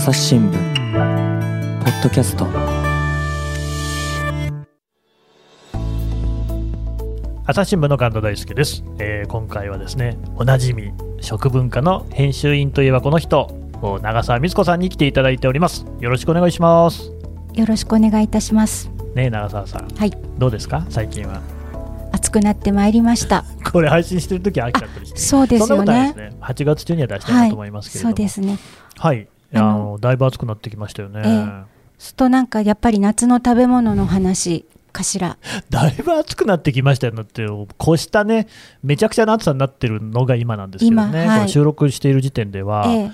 朝日新聞ポッドキャスト。朝日新聞の神田大輔です、えー今回はですねおなじみ食文化の編集員といえばこの人お長澤光子さんに来ていただいております。よろしくお願いします。よろしくお願いいたします。ねえ長澤さん。はい、どうですか？最近は。暑くなってまいりました。これ配信してる時は飽きちゃったりして。そうですよね。ね。8月中には出したいなと思いますけれども。そうですね。はいああののだいぶ暑くなってきましたよね、ええ。するとなんかやっぱり夏の食べ物の話かしら。だいぶ暑くなってきましたよ。ねってこうしたねめちゃくちゃな暑さになってるのが今なんですけどね、今はい。収録している時点では、え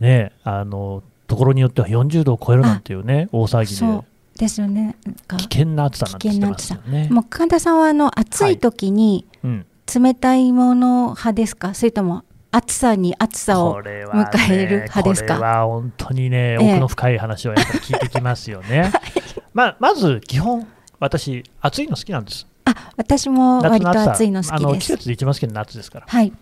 え、ねあのところによっては40度を超えるなんていうね大騒ぎで。ですよね。危険な暑さなんてますよね。もう神田さんはあの暑い時にうん、冷たいもの派ですか、それとも暑さに暑さを迎える派ですか？これは本当にね、ええ奥の深い話をやっぱり聞いてきますよね。まあ、まず基本、私、暑いの好きなんです。あ、私も割と暑いの好あの季きです。節で一番好きな夏ですから。はい、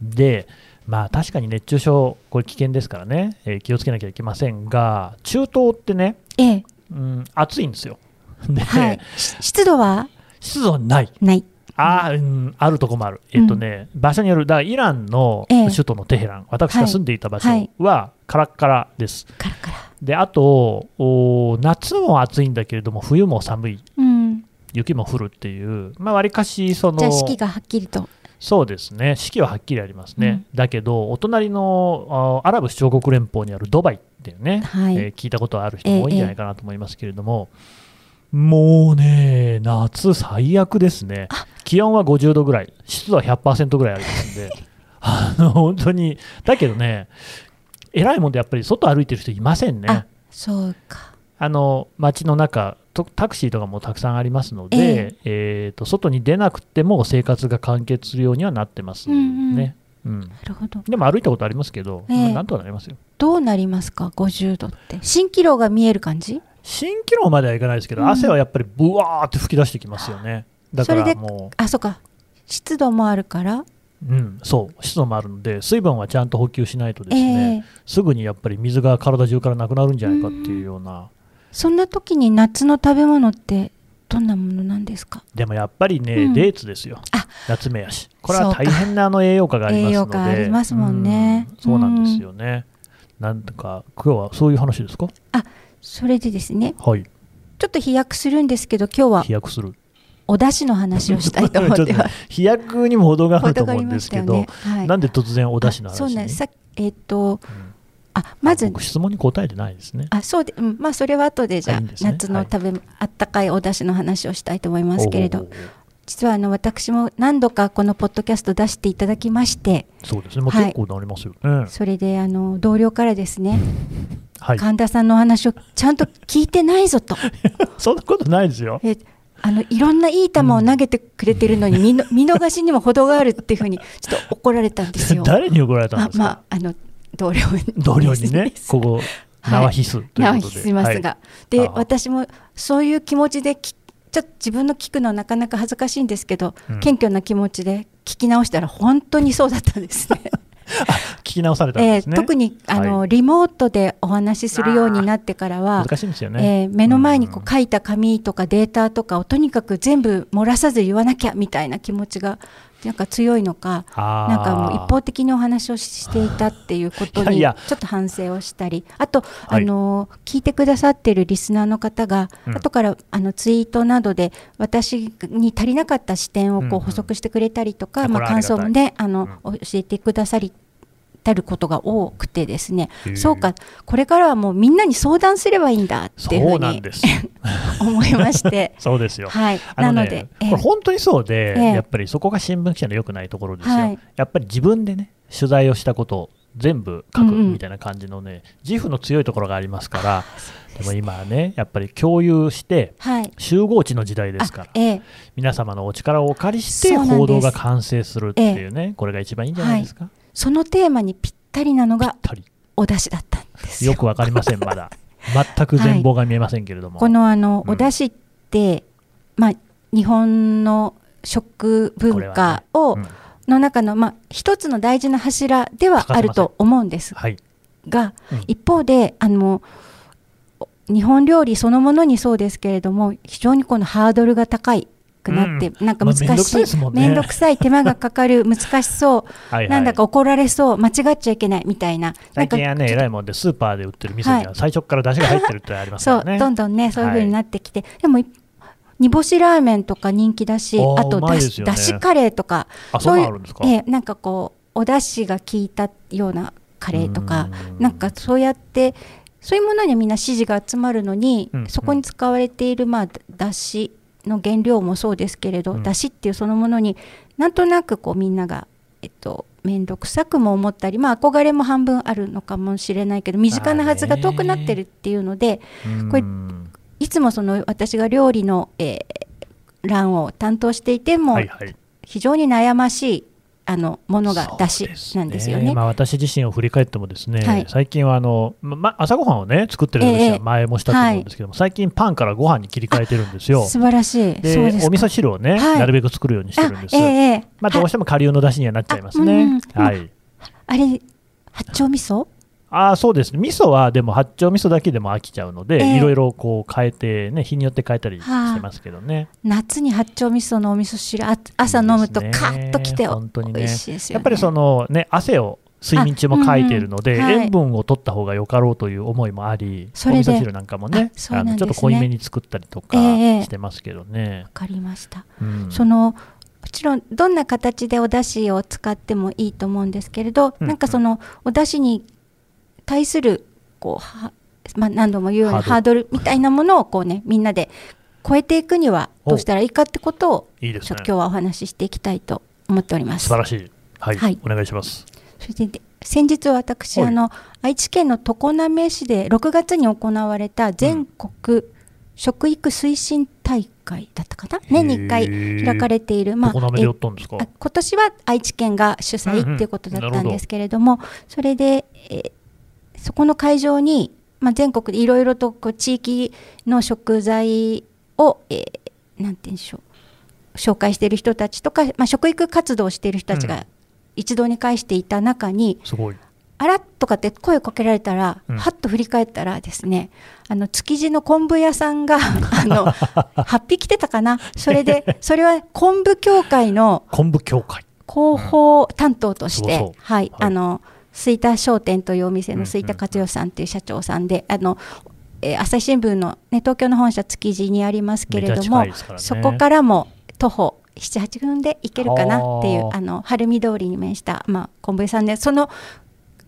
で、まあ確かに熱中症、これ危険ですからね、えー気をつけなきゃいけませんが、中東ってね、ええ、うん、暑いんですよ。で、はい。し湿度は？湿度ない。ない。あー、うん、あるとこもある、えっとね場所による、だからイランのええ。首都のテヘラン、私が住んでいた場所はカラッカラです。カラカラ。であとお、夏も暑いんだけれども、冬も寒い、うん。雪も降るっていう、まあ、わりかしそのじゃあ四季がはっきりと。そうですね、四季ははっきりありますね、だけど、お隣のあアラブ首長国連邦にあるドバイっていうね、はい。えー聞いたことある人も多いんじゃないかなと思いますけれども、もうね、夏最悪ですね、気温は50度ぐらい、湿度は100%ぐらいありますんで、あの本当に、だけどね、偉いもんでやっぱり外歩いてる人いませんねあ。そうか。あの街の中とタクシーとかもたくさんありますので、えーと外に出なくても生活が完結するようにはなってますね。うんなるほど。でも歩いたことありますけど、ええまあなんとかなりますよ。どうなりますか、50度って。蜃気楼が見える感じ？蜃気楼まではいかないですけど、うん汗はやっぱりブワーって吹き出してきますよね。だかそれでらもあ、そうか。湿度もあるから。う、うん、そう、湿度もあるので、水分はちゃんと補給しないとですね、ええ。すぐにやっぱり水が体中からなくなるんじゃないかっていうような。そんな時に夏の食べ物ってどんなものなんですか？でもやっぱりね、うん。デーツですよ。あ、夏目やし、これは大変なあの栄養価がありますので、栄養価ありますもんね。うんそうなんですよね。なんとか、今日はそういう話ですか？それでですね、はい、ちょっと飛躍するんですけど、今日は。飛躍する。お出汁の話をしたいと思って。飛躍にも程があると程があ思うんですけど、ねはい。なんで突然お出汁の？あ話にそうなんです。さっえっ、と、うん。あ、まず質問に答えてないですね。あそうで、うん、まあそれは後でじゃあね。夏の食べ、あったかいお出汁の話をしたいと思いますけれど実はあの私も何度かこのポッドキャスト出していただきましてそうですね、もうはい。結構なりますよね。それであの同僚からですね、はい、神田さんのお話をちゃんと聞いてないぞと。そんなことないですよ。えあのいろんないい球を投げてくれてるのに見の 見逃しにも程があるっていうふうにちょっと怒られたんですよ。誰に怒られたんあですか、まああの同僚に。同僚にね、ここ、はい。縄必須ということで。縄必須しますが、はい。で私もそういう気持ちできちょっと自分の聞くのなかなか恥ずかしいんですけど、うん。謙虚な気持ちで聞き直したら本当にそうだったんですね。聞き直されたんえですね。ー特にあの、はリモートでお話しするようになってからは、難しいんですよね。えー目の前にこうんう書いた紙とかデータとかをとにかく全部漏らさず言わなきゃみたいな気持ちがなんか強いのかなんかもう一方的にお話をしていたっていうことにちょっと反省をしたりあと、はい。あの聞いてくださってるリスナーの方が、うん。後からあのツイートなどで私に足りなかった視点をこうん補足してくれたりとか、あまあ、感想もねあの、教えてくださりたることが多くてですね。そうか。これからはもうみんなに相談すればいいんだっていうふそううに。思いまして。そうですよ。はい。あのねなので、ええ。これ本当にそうで、ええ。やっぱりそこが新聞記者の良くないところですよ、はい。やっぱり自分でね、取材をしたことを全部書くみたいな感じのね、自負の強いところがありますから、でも今はね、やっぱり共有して、はい。集合値の時代ですから皆様のお力をお借りして報道が完成するっていうね、これが一番いいんじゃないですか？そのテーマにぴったりなのがお出汁だったんですよ。よくわかりません、まだ。全く全貌が見えませんけれども。このあの、うん。お出汁って、まあ、日本の食文化を、うん。の中の、まあ、一つの大事な柱ではあると思うんです。はい、が、うん。一方であの日本料理そのものにそうですけれども非常にこのハードルが高いくなって、なんか難しい,、まあめんどくさいですもんね。くさい手間がかかる難しそう。はいはい。なんだか怒られそう間違っちゃいけないみたいな。最近はね、なんか偉いもんで、スーパーで売ってる味噌にはは最初から出汁が入ってるってありますそう、からね。どんどんねそういう風になってきて、でも煮干しラーメンとか人気だしあとだうまいですよね。しだしカレーとかあ、そんなのあるんですか？ええなんかこうお出汁が効いたようなカレーとかうん。なんかそうやってそういうものにみんな支持が集まるのに、うん。そこに使われているまあだしの原料もそうですけれど、うんだしっていうそのものになんとなくこうみんながえっと面倒くさくも思ったり、まあ、憧れも半分あるのかもしれないけど身近なはずが遠くなってるっていうのでうんこれいつもその私が料理の、えー欄を担当していても、はいはい。非常に悩ましいあのものがだしなんですよね。まあ、私自身を振り返ってもですね、はい最近はあの、まま朝ごはんをね作ってるんですよ、ええ前もしたと思うんですけども、最近パンからご飯に切り替えてるんですよ。素晴らしい。お味噌汁をね、はいなるべく作るようにしてるんです。あえまあ、どうしても顆粒の出汁にはなっちゃいますあうんね。うんはい。あれ八丁味噌？ああそうですね。味噌はでも八丁味噌だけでも飽きちゃうので、ええ。いろいろこう変えてね日によって変えたりしてますけどね、夏に八丁味噌のお味噌汁あ朝飲むとカッときて本当にね。美味しいですよね。やっぱりそのね汗を睡眠中もかいているので、あうんうんはい。塩分を取った方がよかろうという思いもありお味噌汁なんかもねね。のちょっと濃いめに作ったりとかええしてますけどね、わかりました。うん。そのもちろんどんな形でお出汁を使ってもいいと思うんですけれど、うんなんかそのお出汁に対するこうは、まあ、何度も言うようにハードル。みたいなものをこうねみんなで超えていくにはどうしたらいいかってことをいいですね。ちょっと今日はお話ししていきたいと思っております。素晴。らしい。はい、はい。お願いします。それで先日私、はい。あの愛知県の常滑市で6月に行われた全国食育推進大会だったかな、年に1回開かれている、まあ今年は愛知県が主催っていうことだったんですけれども、それで、えーそこの会場に、まあ、全国でいろいろとこう地域の食材を、えーなんて言うんでしょう紹介している人たちとか、まあ、食育活動をしている人たちうん。が一堂に会していた中に、すごい。あらっとかって声をかけられたら、うん。はっと振り返ったらですねあの築地の昆布屋さんが あの8匹来てたかな？それで それは昆布協会の昆布協会。広報担当として、そうそう。はい、はい。あの吹田商店というお店の吹田勝代さんという社長さんで、あのえー朝日新聞の、ね、東京の本社築地にありますけれども、ね。そこからも徒歩78分で行けるかなっていうはああの晴海通りに面した、まあ、昆布屋さんでその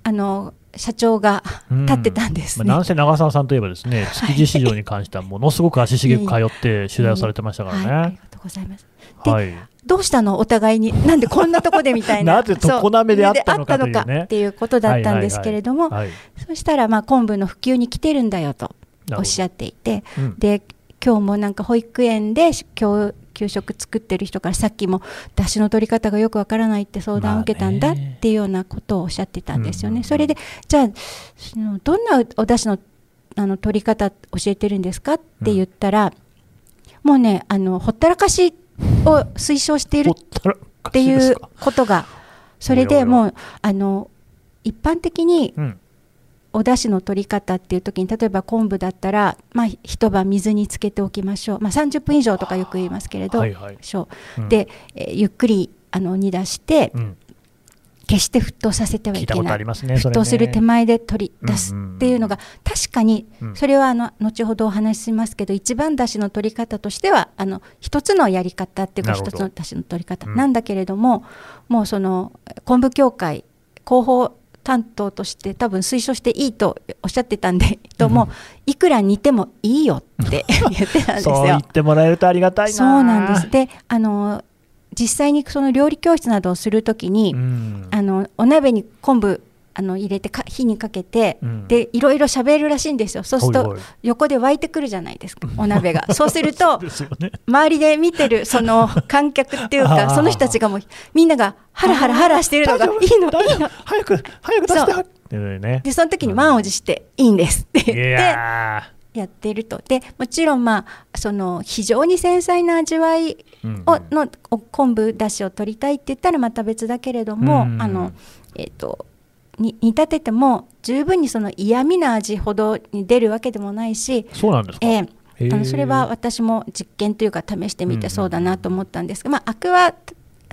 あの社長がうん。立ってたんですね。まあ、なんせ長澤さんといえばですね築地市場に関してはものすごく足しげく通って取材をされてましたからはい、ありね。がとうございます。ではい、どうしたの？お互いに。なんでこんなとこでみたいな。なぜ常滑で会ったのかったのかっていうことだったんですけれども、はいはいそしたらまあ昆布の普及に来てるんだよとおっしゃっていてうん。で今日もなんか保育園で今日給食作ってる人からさっきも出汁の取り方がよくわからないって相談を受けたんだっていうようなことをおっしゃってたんですよね。うんうんうん。それでじゃあそのどんなお出汁のあの取り方教えてるんですかって言ったら、もうねあのほったらかしを推奨しているほっていうことがそれでもうあの一般的にうん。お出汁の取り方っていう時に例えば昆布だったら、まあ、一晩水につけておきましょう、まあ、30分以上とかよく言いますけれど、はいはい。しょう。うん。で、えーゆっくりあの煮出してうん決して沸騰させてはいけない。沸騰する手前で取り出すっていうのが確かにうん。それはあの後ほどお話ししますけど一番出汁の取り方としてはあの一つのやり方っていうか一つの出汁の取り方。うん。なんだけれども、もうその昆布協会広報担当として多分推奨していいとおっしゃってたんで、ともいくら煮てもいいよって言ってたんですそう言よっ。てもらえるとありがたいな。そうなんです。であの実際にその料理教室などをするときに、うん。あのお鍋に昆布あの入れてか火にかけて、うん。でいろいろ喋るらしいんですよ。そうすると横で沸いてくるじゃないですかお鍋が。そうすると。周りで見てるその観客っていうか その人たちがもうみんながハラハラハラしてるのがいいのいいの。早く早く出して。でその時に満を持していいんですってい言ってややってると。でもちろんまあその非常に繊細な味わいーうん。をのお昆布だしを取りたいって言ったらまた別だけれども、うん。あのえっ、とに煮立てても十分にその嫌味な味ほどに出るわけでもないし、そうなんですか、えー。あのそれは私も実験というか試してみてそうだなと思ったんですが、まあ、アクは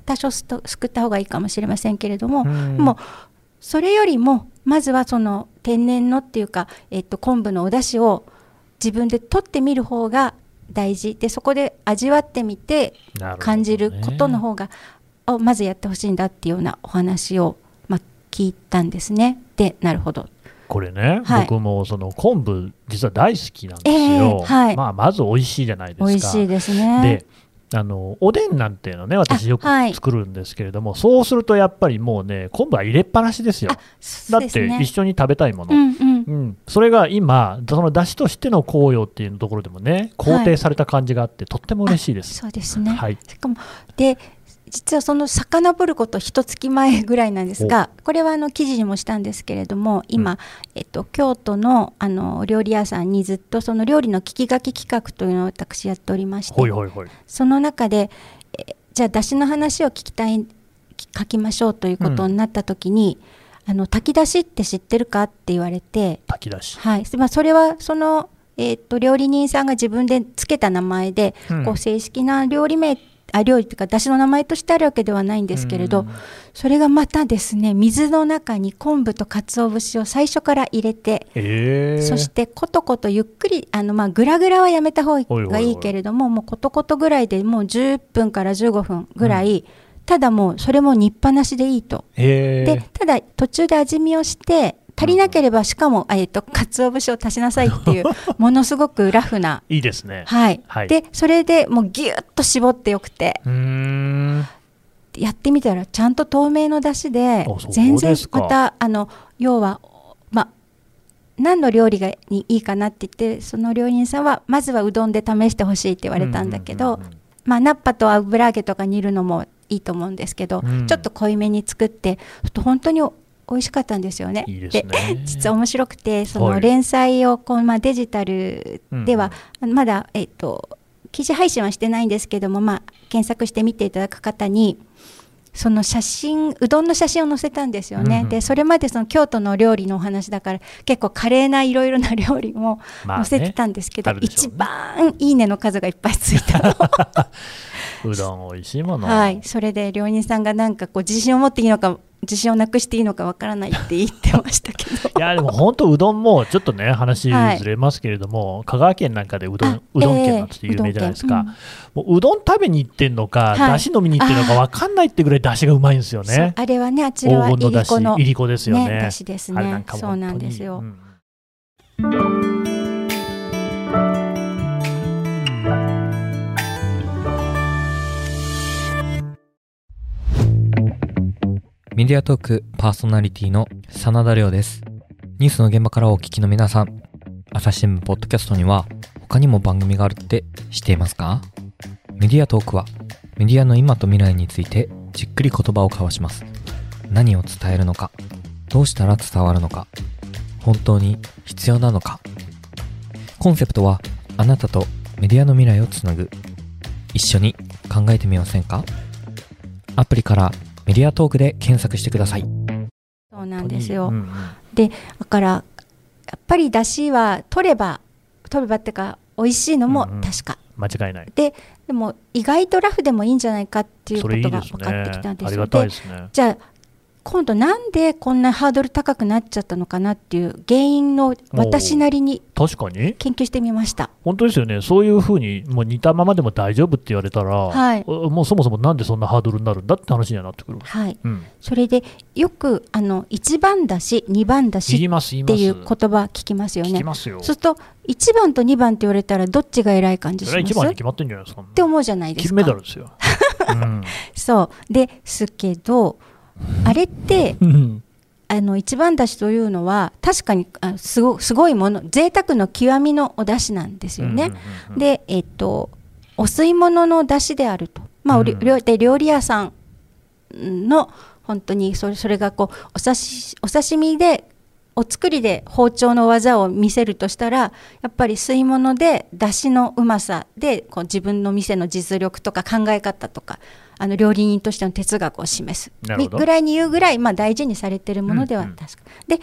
多少すくった方がいいかもしれませんけれども、うん。もうそれよりもまずはその天然のっていうか、えっと、昆布のお出汁を自分で取ってみる方が大事。でそこで味わってみて感じることの方が、をまずやってほしいんだっていうようなお話を、まあ、聞いたんですね。でなるほど。これね、はい。僕もその昆布実は大好きなんですよ、ええはい。まあ、まず美味しいじゃないですか。美味しいですね。であのおでんなんていうのね私よく作るんですけれども、そうするとやっぱりもうね昆布は入れっぱなしですよ。あそだって一緒に食べたいもの、うんうんうん、それが今、その出汁としての紅葉っていうところでもね、肯定された感じがあって、とっても嬉しいです。そうですね。はい、しかもで実はその遡ること一月前ぐらいなんですがこれはあの記事にもしたんですけれども今、うんえっと、京都のあの料理屋さんにずっとその料理の聞き書き企画というのを私やっておりまして。その中でえじゃあ出汁の話を聞きたいき書きましょうということになった時に、あの炊き出しって知ってるかって言われて炊き出し。はい、まあ、それはその、えー、と料理人さんが自分でつけた名前で、うん。こう正式な料理名あ料理というか出汁の名前としてあるわけではないんですけれど、うん。それがまたですね水の中に昆布と鰹節を最初から入れて、え。ー、そしてコトコトゆっくりあの、まあ、グラグラはやめた方がいいけれどももうコトコトぐらいでもう10分から15分ぐらい、ただもうそれも煮っぱなしでいいと。えー、でただ途中で味見をして足りなければしかも、えっと鰹節を足しなさいっていう ものすごくラフな、いいですね。はい。はい。でそれでもうギュッと絞ってよくて。やってみたらちゃんと透明の出汁で全然またあの要はまあ何の料理がにいいかなって言ってその料理人さんはまずはうどんで試してほしいって言われたんだけど、まあ、ナッパと油揚げとか煮るのもいいと思うんですけど、うん。ちょっと濃いめに作って本当に美味しかったんですよね。いいですね。実は面白くてそはい。の連載をこう、まあ、デジタルでは、まだ、えっと記事配信はしてないんですけども、まあ、検索して見ていただく方にその写真うどんの写真を載せたんですよね、うんうん。でそれまでその京都の料理のお話だから結構華麗ないろいろな料理もまあね。載せてたんですけど、あるでしょうね。一番いいねの数がいっぱいついたの うどん美味しいもの。はい、それで料理人さんがなんかこう自信を持っていいのか自信をなくしていいのかわからないって言ってましたけど。いやでも本当うどんもちょっとね話はい。ずれますけれども、香川県なんかでうどんあうどんええ県なんて有名じゃないですか、うどんううどん食べに行ってんのか、はい。だし飲みに行ってんのか分かんないってぐらいだしがうまいんですよね。あれはねあちらは黄金のだしいりこですよね。ねだしですね。そうなんですよ。うんメディアトークパーソナリティの真田亮です。ニュースの現場からお聞きの皆さん、朝日新聞ポッドキャストには他にも番組があるって知っていますか？メディアトークはメディアの今と未来についてじっくり言葉を交わします。何を伝えるのか、どうしたら伝わるのか、本当に必要なのか。コンセプトはあなたとメディアの未来をつなぐ。一緒に考えてみませんか？アプリからメディアトークで検索してください。そうなんですよ、うんうん。だからやっぱりだしは取れば取ればっていうか美味しいのもうんうん。確か、間違いない。ででも意外とラフでもいいんじゃないかっていうそことが分かってきたんですよ。ですね。じゃあ今度なんでこんなハードル高くなっちゃったのかなっていう原因の私なりに確かに研究してみました。本当ですよね。そういうふうにもう似たままでも大丈夫って言われたら、はい。おもうそもそもなんでそんなハードルになるんだって話にはなってくる、はい。うん、それでよくあの1番だし2番だ言しっていう言葉聞きますよね。聞きますよ。そうすると1番と2番って言われたらどっちが偉い感じします？一番に決まってんじゃないですか。って思うじゃないですか。金メダルですよ、うん。そう。ですけどあれってうん。あの一番だしというのは確かにあすごすごいもの贅沢の極みのお出汁なんですよね。でえっとお吸い物の出汁であると、まあおりで料理屋さんの本当にそれそれがこうお刺しお刺身でお作りで包丁の技を見せるとしたらやっぱり吸い物で出汁のうまさでこう自分の店の実力とか考え方とかあの料理人としての哲学を示す。ぐらいに言うぐらい、まあ、大事にされてるものではうんうん。確か、で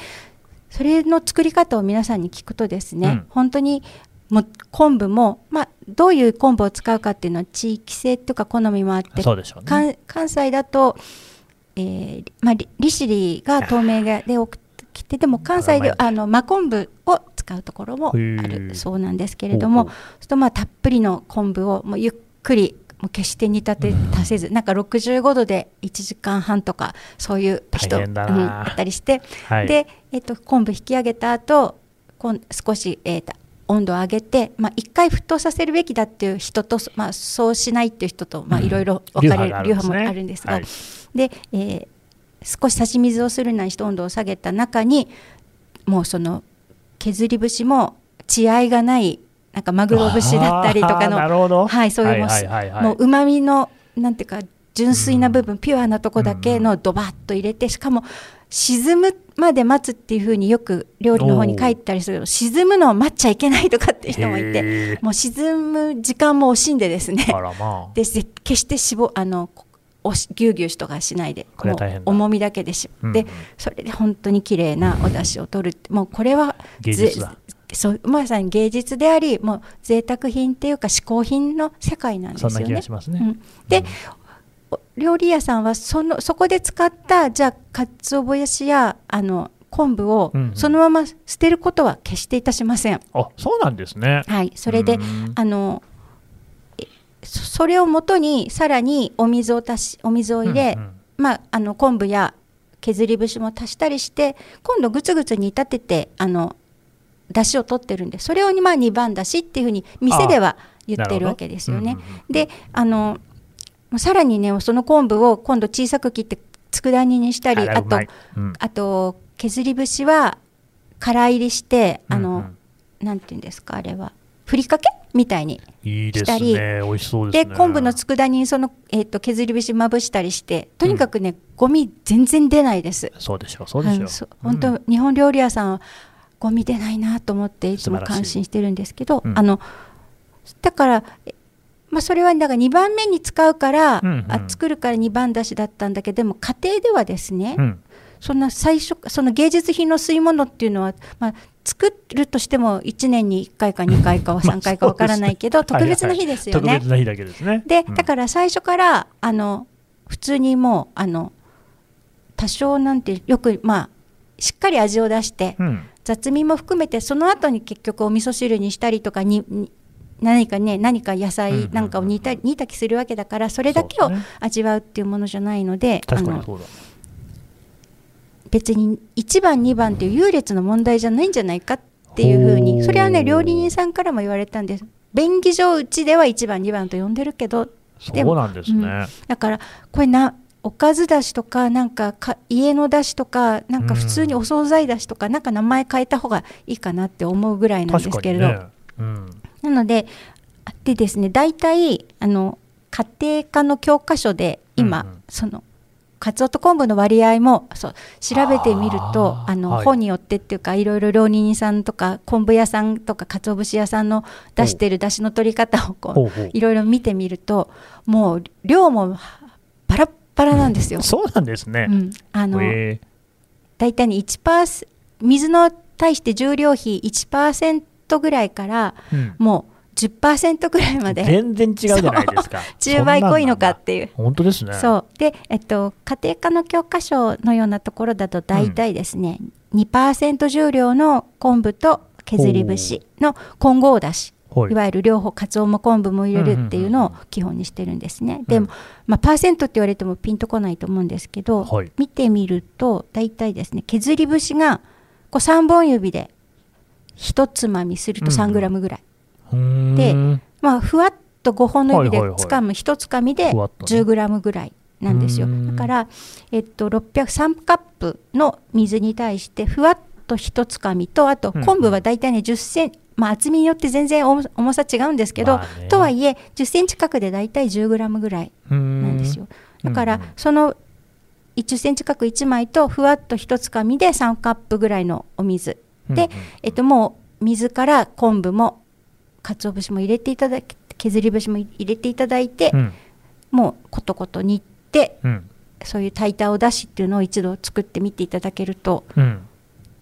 それの作り方を皆さんに聞くとですね、うん。本当にもう昆布も、まあ、どういう昆布を使うかっていうのは地域性とか好みもあってね。関関西だと、えーまあ、利利尻が透明で多くきてでも 関西であの真昆布を使うところもあるそうなんですけれどもそうするとまあたっぷりの昆布をもうゆっくりもう決して煮立て足せずなんか65度で1時間半とかそういう人うんったりして、はい、で、えっと昆布引き上げた後こん少し、えーと温度を上げて、まあ、1回沸騰させるべきだっていう人と、まあ、そうしないっていう人と、まあ、うん。いろいろ分かれる流派もあるんですね。あるんですが、はい。で、えー少し差し水をするなりして温度を下げた中にもうその削り節も血合いがないなんかマグロ節だったりとかの。はいそういうももううまみのなんていうか純粋な部分、ピュアなとこだけのドバッと入れてしかも沈むまで待つっていうふうによく料理の方に書いてたりするけど沈むのを待っちゃいけないとかっていう人もいてへもう沈む時間も惜しんでですね。まあ。でぜ決して脂肪あのおしぎゅうぎゅうしとかしないで重みだけでし、うんうん。でそれで本当に綺麗なお出汁を取るってもうこれは芸術だ。ぜそうまさに芸術でありもう贅沢品っていうか嗜好品の世界なんですそんな気よねがしますね。うん。で、お料理屋さんはそのそこで使ったじゃあかつお節やあの昆布をうんうん。そのまま捨てることは決していたしません。あ、そうなんですね。はい、それでうん。あのえそそれをもとにさらにお水を足しお水を入れ、うんうん。まあ、あの昆布や削り節も足したりして今度ぐつぐつ煮立ててあの出汁を取ってるんでそれをまあ2番だしっていうふうに店では言ってるわけですよね。であのさらにねその昆布を今度小さく切って佃煮にしたりあとうんあと削り節は空入りしてあの、うんうんなんていうんですかあれはふりかけみたいにいいですしたりね。美味しそうですね。で昆布の佃煮にその、えー、と削り節まぶしたりしてとにかくね、ゴミ全然出ないです。そうでしょう、そうでしょう。うん本当、日本料理屋さんはゴミ出ないなと思っていつも感心してるんですけど、うんあのだから、えまあ、それはだから2番目に使うから、うんうんあ作るから2番だしだったんだけどでも家庭ではですね、うん。そんな最初その芸術品の吸い物っていうのは、まあ、作るとしても1年に1回か2回か まあ3回かわからないけど、特別な日ですよね。特別な日だけですね。で、うんだから最初からあの普通にもうあの多少なんてよくまあしっかり味を出して、うん。雑味も含めてその後に結局お味噌汁にしたりとかにに何かね何か野菜なんかを煮た,、煮たきするわけだからそれだけを味わうっていうものじゃないので、あの確かにそうだ。別に1番2番っていう優劣の問題じゃないんじゃないかっていうふうにそれはね料理人さんからも言われたんです便宜上うちでは1番2番と呼んでるけどでもそうなんですね。だからこれなおかずだしとかなんかか家のだしとかなんか普通にお惣菜だしとかなんか名前変えた方がいいかなって思うぐらいなんで確すけれど、ね。うん。なのであでですね大体あの家庭科の教科書で今、うんうん。そのかつおと昆布の割合もそう調べてみるとあの、はい。本によってっていうかいろいろ料理人さんとか昆布屋さんとか鰹節屋さんの出してる出汁の取り方をこう。いろいろ見てみるともう量もバラッバラなんですよ。そうなんですねう。ん、あのえ大体に1%水の対して重量比1%ぐらいからーうんもう10%ぐらいまで全然違うじゃないですか。10倍濃いのかっていう。本当ですね。そうで、えっと、家庭科の教科書のようなところだと大体ですね、2%重量の昆布と削り節の混合だしはい。いわゆる両方かつおも昆布も入れるっていうのを基本にしてるんですね。でも、まあ、パーセントって言われてもピンとこないと思うんですけど、はい見てみると大体ですね削り節がこう3本指で1つまみすると3グラムぐらい、うーん。でまあふわっと5本の指ではいはいはい。つかむ1つかみでふわっとね。10グラムぐらいなんですよ、うん。だから、えっと、603カップの水に対してふわっと1つかみとあとうん昆布は大体ね10センまあ、厚みによって全然重重さ違うんですけど、まあね。とはいえ10センチ角で大体10グラムぐらいなんですよ。だからその10センチ角1枚とふわっと1つかみで3カップぐらいのお水。で、えっと、もう水から昆布も鰹節も入れていただき削り節も入れていただいて、うん。もうコトコト煮てうん。そういう炊いたお出汁っていうのを一度作ってみていただけるとうん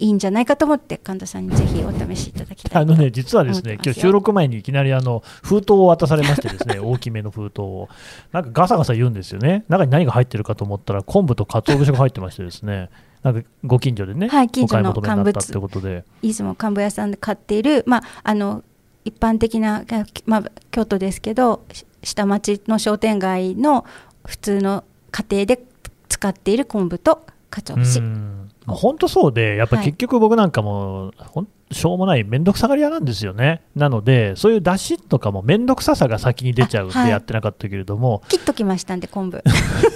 いいんじゃないかと思って神田さんにぜひお試しいただきたいあのね、実はですね、今日収録録前にいきなりあの封筒を渡されましてですね、大きめの封筒を。なんかガサガサ言うんですよね。中に何が入ってるかと思ったら、昆布と鰹節が入ってましてですね、なんかご近所でね、はい近所のお買い求めになったってことで。出雲幹部屋さんで買っている、まあ、あの一般的な、まあ、京都ですけどし下町の商店街の普通の家庭で使っている昆布と鰹節、うん本当そうで、やっぱはい。結局僕なんかも、ほんしょうもない面倒くさがり屋なんですよね。なので、そういう出汁とかも面倒くささが先に出ちゃうんであはい。やってなかったけれども、切っときましたんで昆布、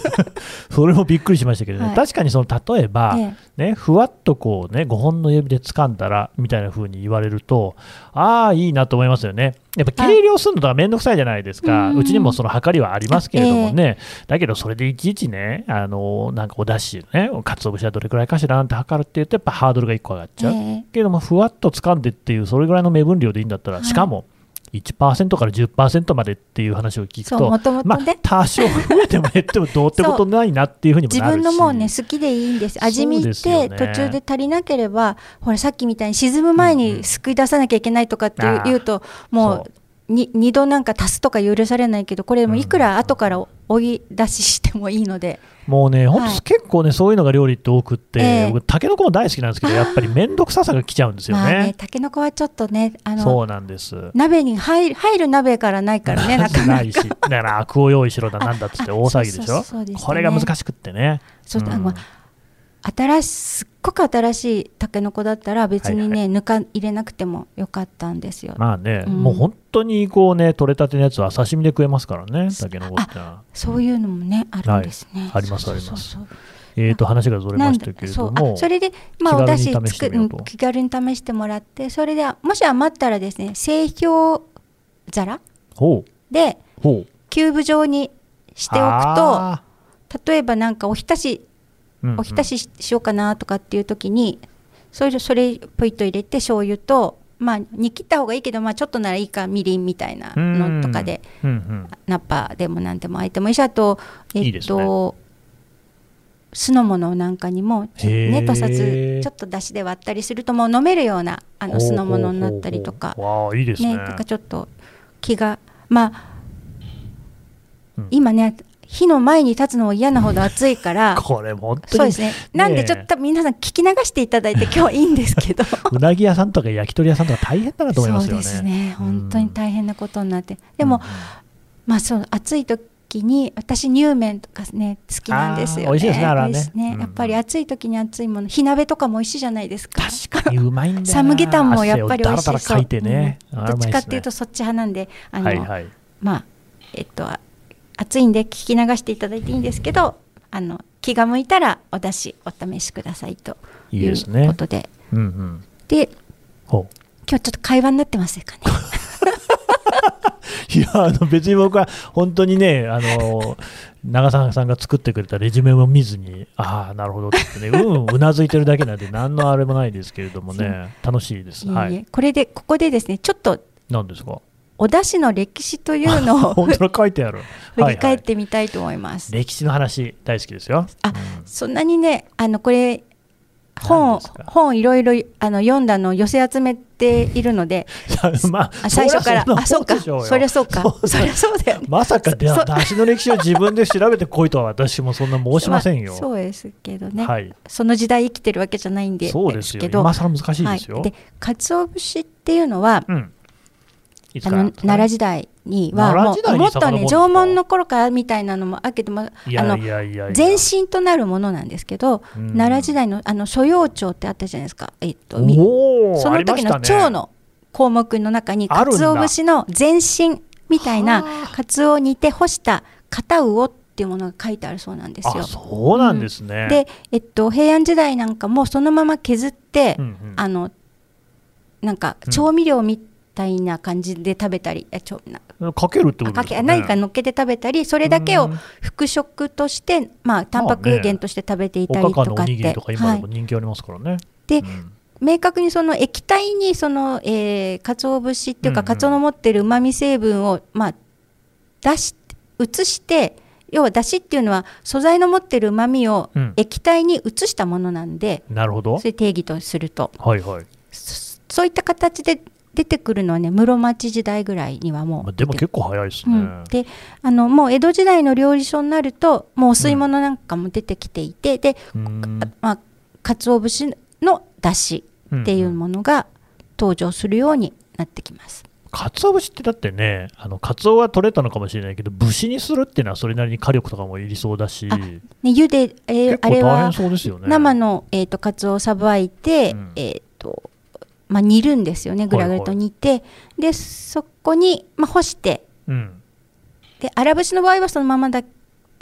それもびっくりしましたけどね、はい。確かにその例えば、ええ。ね、ふわっとこうね、5本の指で掴んだらみたいな風に言われると、ああ、いいなと思いますよね。やっぱ計量するのとかめんどくさいじゃないですか、うちにもその測りはありますけれどもね、だけどそれでいちいちね、あのなんかおだし、ね、かつお節はどれくらいかしらなんて測るって言うと、やっぱハードルが1個上がっちゃう。ええ。けれども、ふわっと掴んでっていう、それぐらいの目分量でいいんだったら、はい。しかも1%から10%までっていう話を聞くと、そうもともとまあね、多少増えても減ってもどうってことないなっていうふうにも自なるし。分のもうね好きでいいんです。味見そうですよてね途中で足りなければほらさっきみたいに沈む前に救い出さなきゃいけないとかってあー。言うともうに二度なんか足すとか許されないけどこれでもいくら後から追い出ししてもいいので、もうね、本当、はい結構ね、そういうのが料理って多くって、ええ僕、たけのこも大好きなんですけど、やっぱり面倒くささが来ちゃうんですよまあねね。たけのこはちょっとねあのそうなんです。鍋に入る入る鍋からないからね なかなかないし、だから、アクを用意しろだなんだっつって大騒ぎでしょ？そうそうそうですね。これが難しくってね。うんそうあの新しすっごく新しいたけのこだったら別にね、はいぬか入れなくてもよかったんですよ、まあね、うん。もう本当にこうね、取れたてのやつは刺身で食えますからね、たけのこって。そういうのもねあるんですね、はい。ありますあります。えーと、話がずれましたけれどもあ、それで、まあ、おだし気軽に試して作みようと。うん気軽に試してもらってそれでもし余ったらですね製氷皿ほう、でほう。キューブ状にしておくあ。と例えばなんかおひたしおひたしししようかなとかっていう時にそれそれポイッと入れて醤油とまあ煮切った方がいいけど、まあ、ちょっとならいいかみりんみたいなのとかでうんうんナッパでもなんでもあえてもいいしあとえっと酢の物なんかにもねとさずちょっとだしで割ったりするともう飲めるようなあの酢の物になったりとか。ねなんかちょっと気がまあ、うん。今ね火の前に立つのも嫌なほど暑いからこれ、本当に。そうですね。なんでちょっと皆さん聞き流していただいて 今日はいいんですけど。うなぎ屋さんとか焼き鳥屋さんとか大変だなと思いますよね。そうですね。本当に大変なことになって、うんでも、まあそう暑い時に私乳麺とかね好きなんですよね。美味しいですねあれはね。うん。やっぱり暑い時に暑いもの火鍋とかも美味しいじゃないですか。確かに。うまいんだ。サムゲタンもやっぱり美味しい。ね。う。どっちかっていうとそっち派なんであの、はいはい。まあえっと暑いんで聞き流していただいていいんですけどあの気が向いたらお出汁お試しくださいといいいうですね。ことで。うんうん。今日ちょっと会話になってますかね。いや、あの別に僕は本当にね、あの、長澤さんが作ってくれたレジュメも見ずに、ああ、なるほどって言ってね、うん、うなずいてるだけなんで、何のあれもないですけれどもね、楽しいです。はい。これでここでですねちょっと何ですか？お出汁の歴史というのを本当だ、書いてある。振り返っはいてみたいと思います。はい歴史の話、大好きですよ。あうんそんなにねあのこれ本本いろいろあの読んだのを寄せ集めているので まあ、あ最初からあそうかそりゃそうかそりゃそうだよね。まさか出汁の歴史を自分で調べてこいとは私もそんな申しませんよ。あそうですけどね、はい。その時代生きてるわけじゃないんでそうですよ。けど今更難しいですよ。はい、で鰹節っていうのはうん。いつあから？の奈良時代にはも奈良時代にうもっと遡るんですかね縄文の頃からみたいなのもあるけどもいやあのいやいや。いや前身となるものなんですけど、うん。奈良時代のあの所要帳ってあったじゃないですか、えっと、みおーその時のありましたね。帳の項目の中にあるんだ。鰹節の前身みたいなはあ。カツオを煮て干した片魚っていうものが書いてあるそうなんですよ。あ。そうなんですね。で、えっと、平安時代なんかもそのまま削って、うんうん。あのなんかうん。調味料みたいな感じで食べたり、えちょなかけるってこあかけとですか、ね、何か乗っけて食べたりそれだけをうん。副食として、まあ、タンパク源として食べていたりとかって。にぎりとか今はい。でも人気ありますからね。でうん。明確にその液体にその、えー、鰹節っていうか、うん。うん鰹の持ってる旨味成分を、まあ、出し移して要はだしっていうのは素材の持ってる旨味をうん。液体に移したものなんで、なるほど。そういう定義とすると。はいはい。そそういった形で出てくるのはね室町時代ぐらいにはもうまあでも結構早いですね、うん、であのもう江戸時代の料理書になるともうお吸い物なんかも出てきていて、で、うん。まあ、鰹節の出汁っていうものが登場するようになってきます。鰹節ってだってね、あの鰹は取れたのかもしれないけど、節にするっていうのはそれなりに火力とかもいりそうだし、あね、茹で、えー結構大あれは変そうですよね。生の、えー、と鰹をさばいて、うん。えーとまあ、煮るんですよねぐらぐらと煮て、でそこに、まあ、干して。うん、で荒節の場合はそのままだ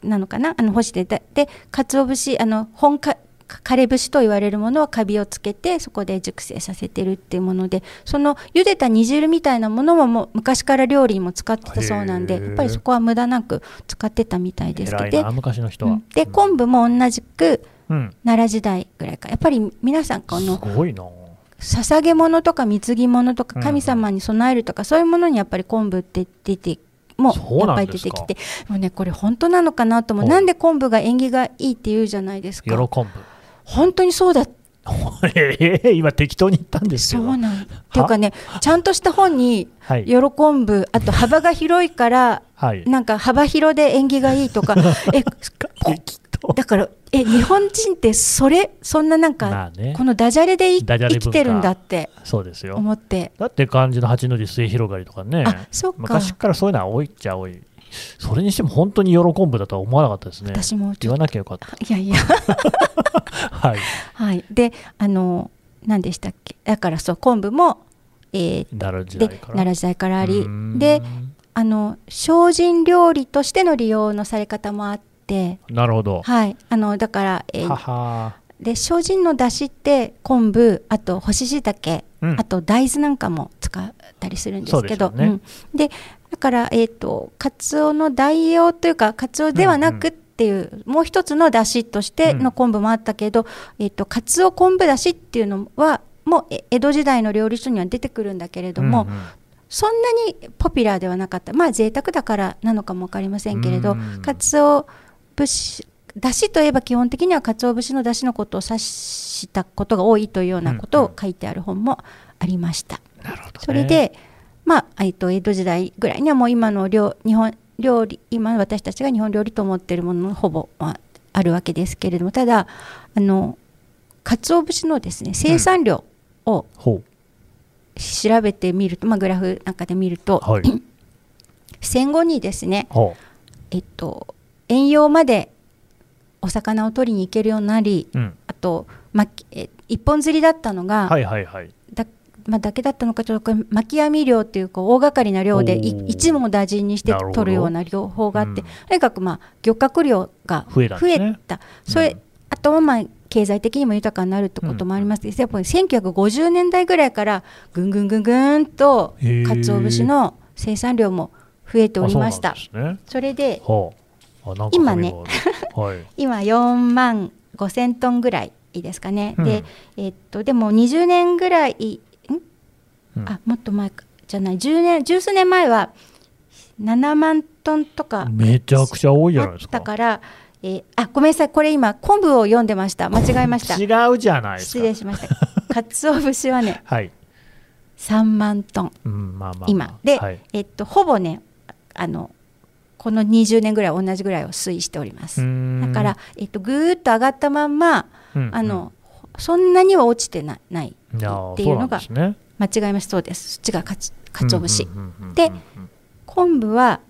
なのかな？あの干して。だで鰹節あの本か枯れ節と言われるものはカビをつけてそこで熟成させてるっていうもので。その茹でた煮汁みたいなものももう昔から料理にも使ってたそうなんでやっぱりそこは無駄なく使ってたみたいですけど。昔の人は。うん。で昆布も同じくうん、奈良時代ぐらいか。やっぱり皆さんこすのごいな。捧げ物とか貢ぎ物とかうん神様に備えるとか、そういうものにやっぱり昆布って出てもやっぱり出てきてもうねこれ本当なのかなと思うなんで昆布が縁起がいいって言うじゃないです。か？本当にそうだええ 今適当に言ったんですけど。そうなんっていうかねちゃんとした本にはい。喜ぶあと幅が広いからはい。なんか幅広で縁起がいいとか え。だからえ日本人ってそれそんななんか、まあねこのダジャレで生きてるんだってそうですよ。思ってだって漢字の八の字末広がりとかね。あそっか昔からそういうのは多いっちゃ多い。それにしても本当に喜ぶだとは思わなかったですね。私もち言わなきゃよかった。といやいや はい。はい、であの何でしたっけ？だからそう昆布も、えー奈良時で代から。奈良時代からありであの精進料理としての利用のされ方もあって、なるほど。はい、あのだから、えーはは。で精進の出汁って昆布あと干し椎茸、うん。あと大豆なんかも使ったりするんですけど。でね。うん。でだから、えー、とカツオの代用というかカツオではなくっていう、もう一つの出汁としての昆布もあったけど、えー、とカツオ昆布出汁っていうのはもうえ江戸時代の料理書には出てくるんだけれども、うんうん。そんなにポピュラーではなかった。まあ贅沢だからなのかも分かりませんけれどうん。かつお節だしといえば基本的にはかつお節のだしのことを指したことが多いというようなことを書いてある本もありました。それで、まあえっと江戸時代ぐらいにはもう今の料日本料理今私たちが日本料理と思っているもののほぼ、まあ、あるわけですけれどもただあの鰹節のですね生産量をほ調べてみると、まあ、グラフなんかで見ると、う。はい。戦後にですね、ほえっと、遠洋までお魚を取りに行けるようになりう。うん。あと、ま、え一本釣りだったのが、はいはいはい。だまあ、だけだったのかちょっと巻き網漁っていうこう大掛かりな漁で一網打尽にして取るような漁法があって、うんとにかくまあ漁獲量が増えたねた、それ、うんあとはまあ経済的にも豊かになるってこともありますけど、やっぱり1950年代ぐらいからぐんぐんぐんぐんと鰹節の生産量も増えておりましたあそね。それではあ。今ね。はい。今4万5千トンぐらいですかね、うん。で,、えっとでも20年ぐらいん？うん。あもっと前か。じゃない。10年十数年前は7万トンとかめちゃくちゃ多いじゃないですか。たから、えーあごめんなさい。これ今昆布を読んでました。間違えました。違うじゃないですか。失礼しました。鰹節はねはい。3万トン。うん、まあまあまあ。今。で、はい。えっとほぼねあのこの20年ぐらい同じぐらいを推移しております。だから、えっと、ぐーっと上がったまんま、うん、あのそんなには落ちてなないうん、いっていうのが。間違いましたそうです。そっちがかつかつお節、うんうんうんうん。で昆布は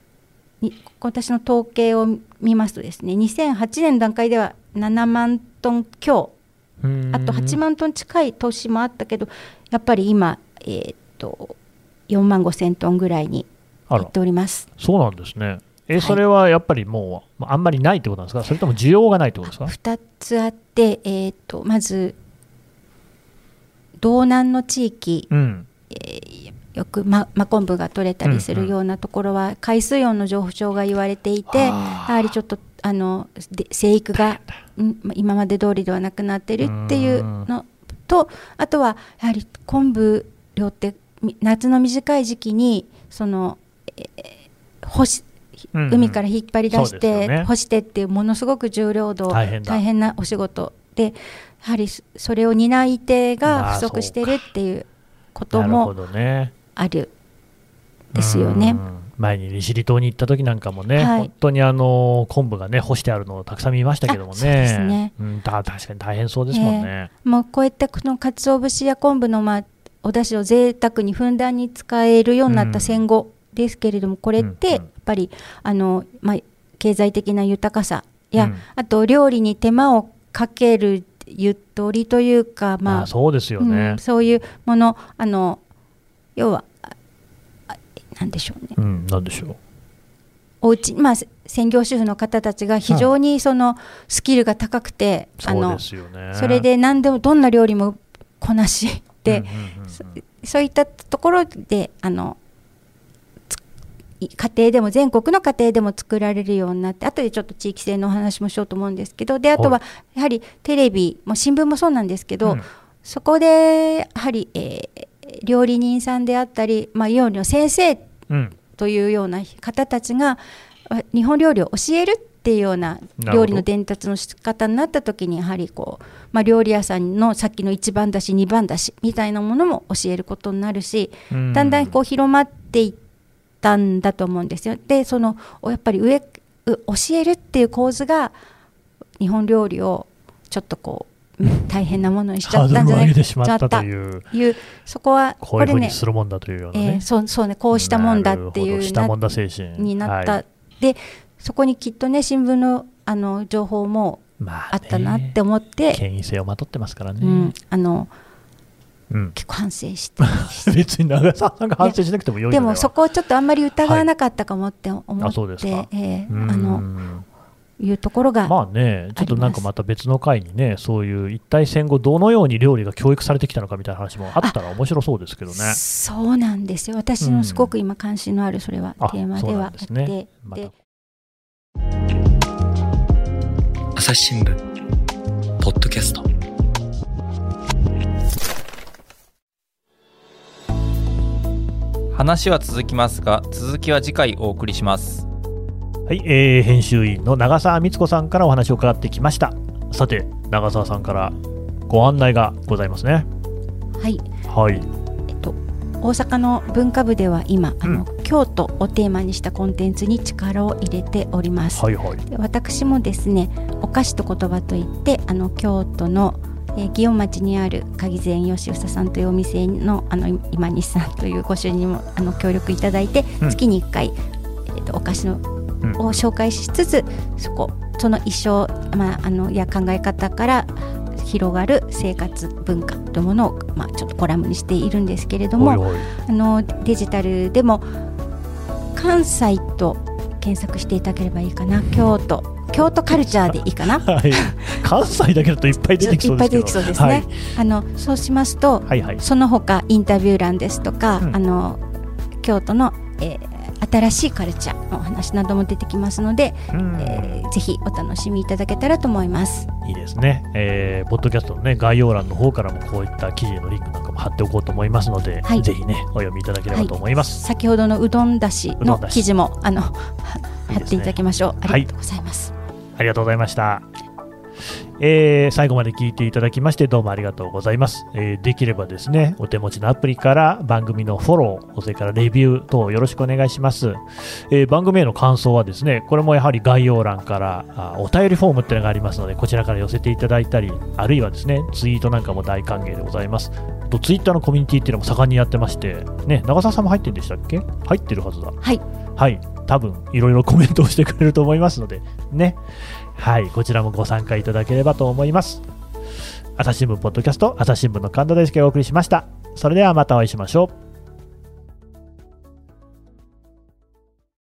に私の統計を見ますとですね2008年の段階では7万トン強うん。あと8万トン近い年もあったけどやっぱり今、えーっと4万5千トンぐらいにいっております。そうなんですね。え、はい。それはやっぱりもう、まああんまりないってことなんですか？それとも需要がないってことですか？2つあって、えーっとまず道南の地域うん。よく、ま、真昆布が取れたりするようなところは海水温の上昇が言われていて、やはりちょっとあので生育が、今まで通りではなくなってるっていうのとあとはやはり昆布量ってみ夏の短い時期にその、えー干しうんうん。海から引っ張り出して、ね。干してっていうものすごく重労働大変なお仕事でやはりそそれを担い手まあが不足してるっていうことも。あるですよね。う。ん。前に利尻島に行った時なんかもね、はい。本当にあの昆布がね干してあるのをたくさん見ましたけどもね。ですね。うん、だ確かに大変そうですもんね。もうこういったこの鰹節や昆布のまあお出汁を贅沢にふんだんに使えるようになった戦後ですけれども、これってやっぱりあの、まあ、経済的な豊かさや、うんあと料理に手間をかけるゆとりというか、まあまあそうですよねうん。そういうものあの要はああなんでしょうねうん、なんでしょう。おうちまあ専業主婦の方たちが非常にそのスキルが高くて、あのですよね。それで何でもどんな料理もこなしで、うんうんうんうんそそういったところであの家庭でも全国の家庭でも作られるようになって後でちょっと地域性のお話もしようと思うんですけどであとはやはりテレビも新聞もそうなんですけど、うん。そこでやはり、えー料理人さんであったり、まあ、料理の先生うん。というような方たちがあ日本料理を教えるっていうような料理の伝達の仕方になった時にやはりこう、まあ、料理屋さんのさっきの一番だし二番だしみたいなものも教えることになるしうん。だんだんこう広まっていったんだと思うんですよ。でそのおやっぱり上う教えるっていう構図が日本料理をちょっとこううん大変なものにしちゃったんじゃない？げてしまったいう、いうそこはこういうふうにねするもんだというようなえーね。そうそうねこうしたもんだっていうしたもんだ精神。になった、はい。でそこにきっとね新聞のあの情報もまあったなって思って、権威性をまとってますからね。うん、あのうん結構反省して。別に長澤さんが反省しなくてもよいのでは。もそこをちょっとあんまり疑わなかったかもって思って、あそうですか。えーうん。あのいうところが、まあね、ちょっとなんかまた別の回にね、そういう一体戦後、どのように料理が教育されてきたのかみたいな話もあったら面白そうですけどね。そうなんですよ。私のすごく今関心のあるそれはあテーマではあって、そうですね。ま朝日新聞。ポッドキャスト話は続きますが続きは次回お送りしますはい、えー編集員の長澤光子さんからお話を伺ってきました。さて、長澤さんからご案内がございますね。はいはい。えっと、大阪の文化部では今あの、京都をテーマにしたコンテンツに力を入れております、はいはい。で私もですねお菓子と言葉といってあの京都の、えー祇園町にある鍵膳吉房さんというお店のあの今西さんというご主人にもあの協力いただいて、うん。月に1回、えーとお菓子のうん。を紹介しつつそこその一生、まあ、あのや考え方から広がる生活文化というものを、まあ、ちょっとコラムにしているんですけれども、あのデジタルでも関西と検索していただければいいかな京都京都カルチャーでいいかな？はい。関西だけだといっぱい出てきそうですけど。いっぱい出てきそうですね、あのそうしますと、はい。はいはい。その他インタビュー欄ですとか、うんあの京都の、えー新しいカルチャーのお話なども出てきますので、うんえーぜひお楽しみいただけたらと思います。いいですね、えーポッドキャストの、ね、概要欄の方からもこういった記事へのリンクなんかも貼っておこうと思いますので、はいぜひね、お読みいただければと思います。先ほどのうどんだしの記事もあの貼っていただきましょう。あはいりがとうございます。ありがとうございました。えー最後まで聞いていただきましてどうもありがとうございます、えーできればですねお手持ちのアプリから番組のフォローそれからレビュー等よろしくお願いします、えー番組への感想はですねこれもやはり概要欄からあお便りフォームっていうのがありますのでこちらから寄せていただいたりあるいはですねツイートなんかも大歓迎でございます。とツイッターのコミュニティっていうのも盛んにやってましてね長澤さんも入ってるんでしたっけ？入ってるはずだ。はい、はい、多分いろいろコメントをしてくれると思いますので、ね。はい、こちらもご参加いただければと思います。朝日新聞ポッドキャスト、朝日新聞の神田大輔がお送りしました。それではまたお会いしましょう。